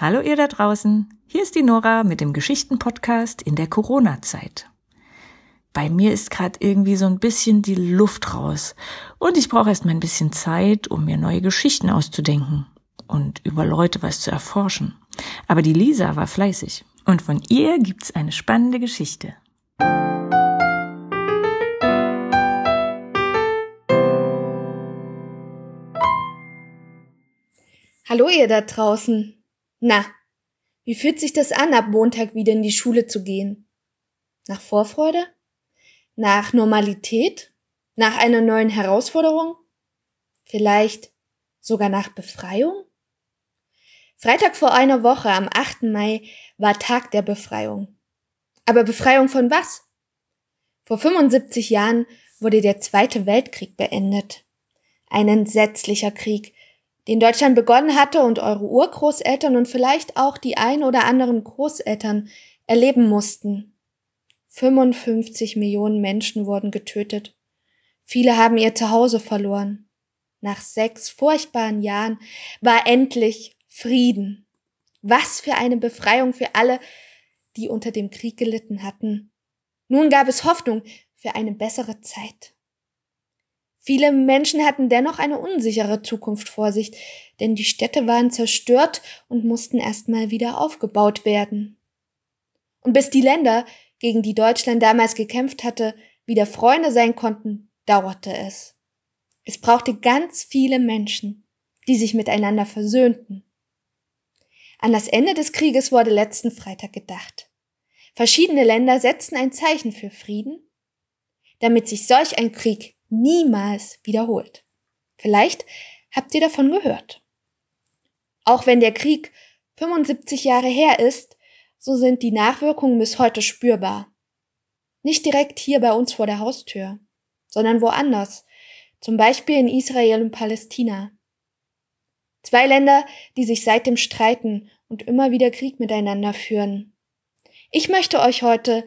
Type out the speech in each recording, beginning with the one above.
Hallo ihr da draußen, hier ist die Nora mit dem Geschichtenpodcast in der Corona-Zeit. Bei mir ist gerade irgendwie so ein bisschen die Luft raus und ich brauche erst mal ein bisschen Zeit, um mir neue Geschichten auszudenken und über Leute was zu erforschen. Aber die Lisa war fleißig und von ihr gibt's eine spannende Geschichte. Hallo ihr da draußen. Na, wie fühlt sich das an, ab Montag wieder in die Schule zu gehen? Nach Vorfreude? Nach Normalität? Nach einer neuen Herausforderung? Vielleicht sogar nach Befreiung? Freitag vor einer Woche, am 8. Mai, war Tag der Befreiung. Aber Befreiung von was? Vor 75 Jahren wurde der Zweite Weltkrieg beendet. Ein entsetzlicher Krieg, den Deutschland begonnen hatte und eure Urgroßeltern und vielleicht auch die ein oder anderen Großeltern erleben mussten. 55 Millionen Menschen wurden getötet. Viele haben ihr Zuhause verloren. Nach sechs furchtbaren Jahren war endlich Frieden. Was für eine Befreiung für alle, die unter dem Krieg gelitten hatten. Nun gab es Hoffnung für eine bessere Zeit. Viele Menschen hatten dennoch eine unsichere Zukunft vor sich, denn die Städte waren zerstört und mussten erstmal wieder aufgebaut werden. Und bis die Länder, gegen die Deutschland damals gekämpft hatte, wieder Freunde sein konnten, dauerte es. Es brauchte ganz viele Menschen, die sich miteinander versöhnten. An das Ende des Krieges wurde letzten Freitag gedacht. Verschiedene Länder setzten ein Zeichen für Frieden, damit sich solch ein Krieg niemals wiederholt. Vielleicht habt ihr davon gehört. Auch wenn der Krieg 75 Jahre her ist, so sind die Nachwirkungen bis heute spürbar. Nicht direkt hier bei uns vor der Haustür, sondern woanders, zum Beispiel in Israel und Palästina. Zwei Länder, die sich seitdem streiten und immer wieder Krieg miteinander führen. Ich möchte euch heute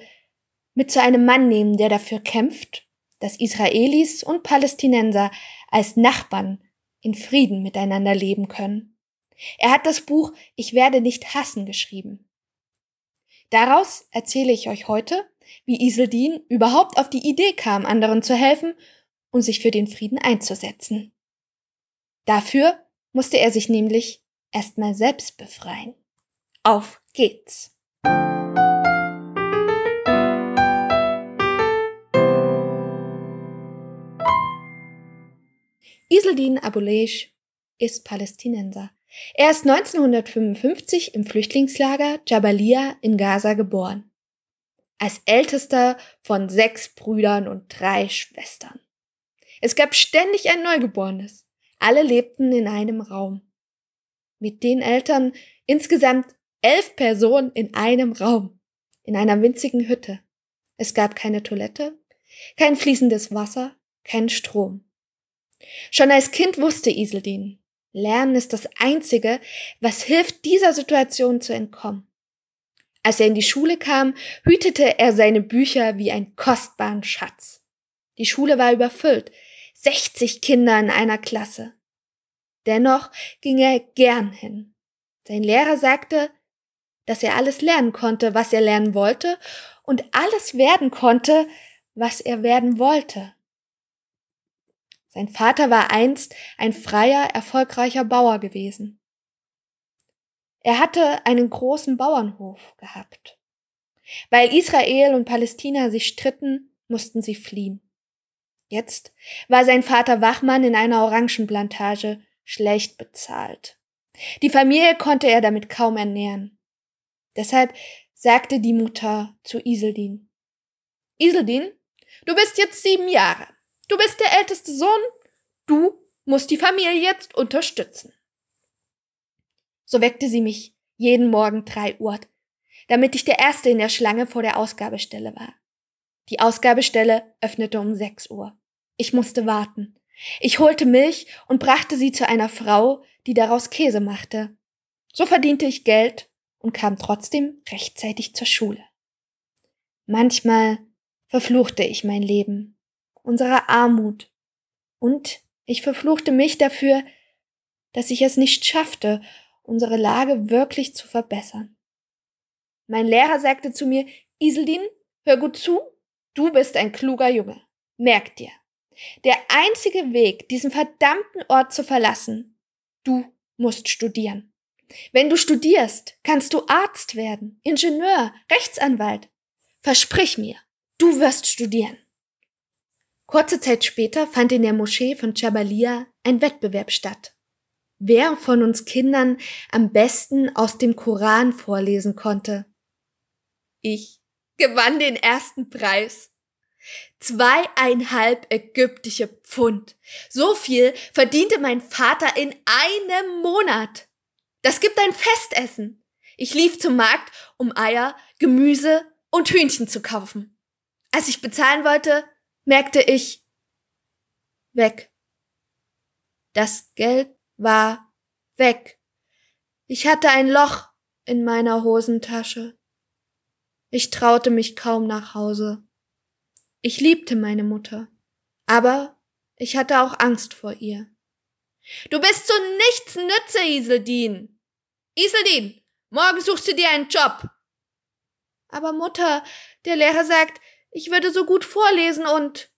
mit zu einem Mann nehmen, der dafür kämpft dass Israelis und Palästinenser als Nachbarn in Frieden miteinander leben können. Er hat das Buch Ich werde nicht hassen geschrieben. Daraus erzähle ich euch heute, wie Iseldin überhaupt auf die Idee kam, anderen zu helfen und sich für den Frieden einzusetzen. Dafür musste er sich nämlich erstmal selbst befreien. Auf geht's! Iseldin Abuleish ist Palästinenser. Er ist 1955 im Flüchtlingslager Jabalia in Gaza geboren. Als ältester von sechs Brüdern und drei Schwestern. Es gab ständig ein Neugeborenes. Alle lebten in einem Raum. Mit den Eltern insgesamt elf Personen in einem Raum. In einer winzigen Hütte. Es gab keine Toilette, kein fließendes Wasser, kein Strom. Schon als Kind wusste Iseldin, Lernen ist das Einzige, was hilft, dieser Situation zu entkommen. Als er in die Schule kam, hütete er seine Bücher wie einen kostbaren Schatz. Die Schule war überfüllt, 60 Kinder in einer Klasse. Dennoch ging er gern hin. Sein Lehrer sagte, dass er alles lernen konnte, was er lernen wollte, und alles werden konnte, was er werden wollte. Sein Vater war einst ein freier, erfolgreicher Bauer gewesen. Er hatte einen großen Bauernhof gehabt. Weil Israel und Palästina sich stritten, mussten sie fliehen. Jetzt war sein Vater Wachmann in einer Orangenplantage, schlecht bezahlt. Die Familie konnte er damit kaum ernähren. Deshalb sagte die Mutter zu Iseldin, Iseldin, du bist jetzt sieben Jahre. Du bist der älteste Sohn, du musst die Familie jetzt unterstützen. So weckte sie mich jeden Morgen drei Uhr, damit ich der Erste in der Schlange vor der Ausgabestelle war. Die Ausgabestelle öffnete um sechs Uhr. Ich musste warten. Ich holte Milch und brachte sie zu einer Frau, die daraus Käse machte. So verdiente ich Geld und kam trotzdem rechtzeitig zur Schule. Manchmal verfluchte ich mein Leben unserer Armut. Und ich verfluchte mich dafür, dass ich es nicht schaffte unsere Lage wirklich zu verbessern. Mein Lehrer sagte zu mir, Iseldin, hör gut zu, du bist ein kluger Junge. Merk dir, der einzige Weg, diesen verdammten Ort zu verlassen, du musst studieren. Wenn du studierst, kannst du Arzt werden, Ingenieur, Rechtsanwalt. Versprich mir, du wirst studieren. Kurze Zeit später fand in der Moschee von Chabalia ein Wettbewerb statt. Wer von uns Kindern am besten aus dem Koran vorlesen konnte. Ich gewann den ersten Preis. Zweieinhalb ägyptische Pfund. So viel verdiente mein Vater in einem Monat. Das gibt ein Festessen. Ich lief zum Markt, um Eier, Gemüse und Hühnchen zu kaufen. Als ich bezahlen wollte, merkte ich weg. Das Geld war weg. Ich hatte ein Loch in meiner Hosentasche. Ich traute mich kaum nach Hause. Ich liebte meine Mutter, aber ich hatte auch Angst vor ihr. Du bist zu nichts Nütze, Iseldin. Iseldin, morgen suchst du dir einen Job. Aber Mutter, der Lehrer sagt, ich würde so gut vorlesen und.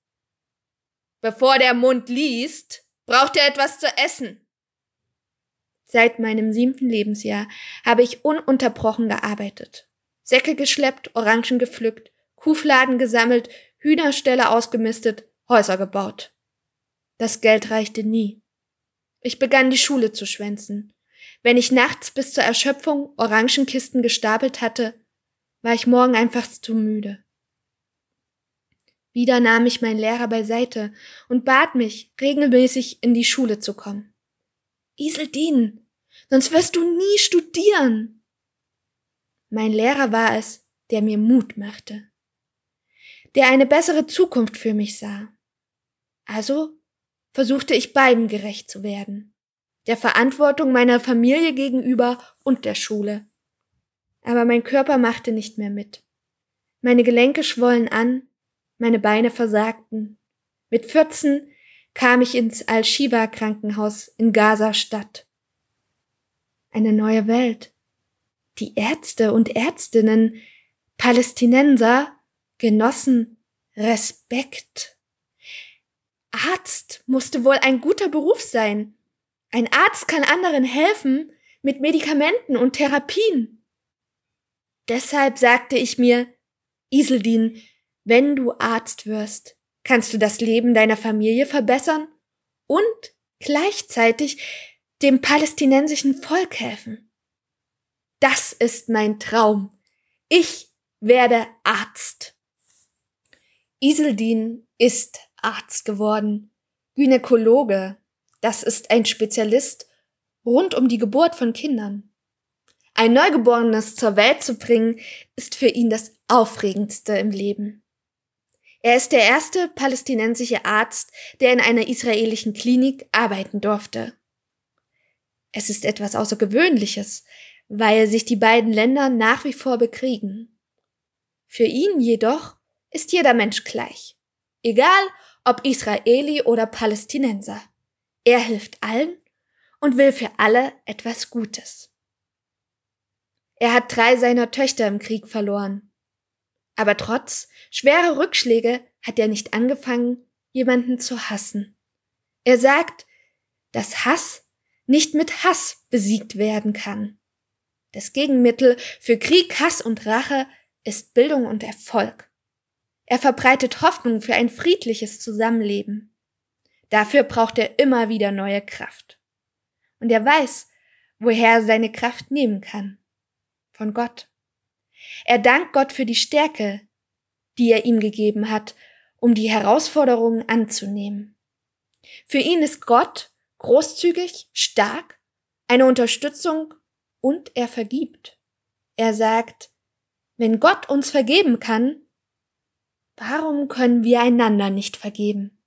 Bevor der Mund liest, braucht er etwas zu essen. Seit meinem siebten Lebensjahr habe ich ununterbrochen gearbeitet. Säcke geschleppt, Orangen gepflückt, Kuhfladen gesammelt, Hühnerställe ausgemistet, Häuser gebaut. Das Geld reichte nie. Ich begann die Schule zu schwänzen. Wenn ich nachts bis zur Erschöpfung Orangenkisten gestapelt hatte, war ich morgen einfach zu müde. Wieder nahm ich meinen Lehrer beiseite und bat mich, regelmäßig in die Schule zu kommen. Iseldin, sonst wirst du nie studieren. Mein Lehrer war es, der mir Mut machte der eine bessere Zukunft für mich sah. Also versuchte ich beiden gerecht zu werden, der Verantwortung meiner Familie gegenüber und der Schule. Aber mein Körper machte nicht mehr mit. Meine Gelenke schwollen an, meine Beine versagten. Mit 14 kam ich ins Al-Shiva Krankenhaus in Gaza-Stadt. Eine neue Welt. Die Ärzte und Ärztinnen, Palästinenser, genossen Respekt. Arzt musste wohl ein guter Beruf sein. Ein Arzt kann anderen helfen mit Medikamenten und Therapien. Deshalb sagte ich mir, Iseldin, wenn du Arzt wirst, kannst du das Leben deiner Familie verbessern und gleichzeitig dem palästinensischen Volk helfen. Das ist mein Traum. Ich werde Arzt. Iseldin ist Arzt geworden, Gynäkologe, das ist ein Spezialist rund um die Geburt von Kindern. Ein Neugeborenes zur Welt zu bringen, ist für ihn das Aufregendste im Leben. Er ist der erste palästinensische Arzt, der in einer israelischen Klinik arbeiten durfte. Es ist etwas Außergewöhnliches, weil sich die beiden Länder nach wie vor bekriegen. Für ihn jedoch ist jeder Mensch gleich. Egal ob Israeli oder Palästinenser. Er hilft allen und will für alle etwas Gutes. Er hat drei seiner Töchter im Krieg verloren. Aber trotz schwerer Rückschläge hat er nicht angefangen, jemanden zu hassen. Er sagt, dass Hass nicht mit Hass besiegt werden kann. Das Gegenmittel für Krieg, Hass und Rache ist Bildung und Erfolg. Er verbreitet Hoffnung für ein friedliches Zusammenleben. Dafür braucht er immer wieder neue Kraft. Und er weiß, woher er seine Kraft nehmen kann. Von Gott. Er dankt Gott für die Stärke, die er ihm gegeben hat, um die Herausforderungen anzunehmen. Für ihn ist Gott großzügig, stark, eine Unterstützung und er vergibt. Er sagt, wenn Gott uns vergeben kann, Warum können wir einander nicht vergeben?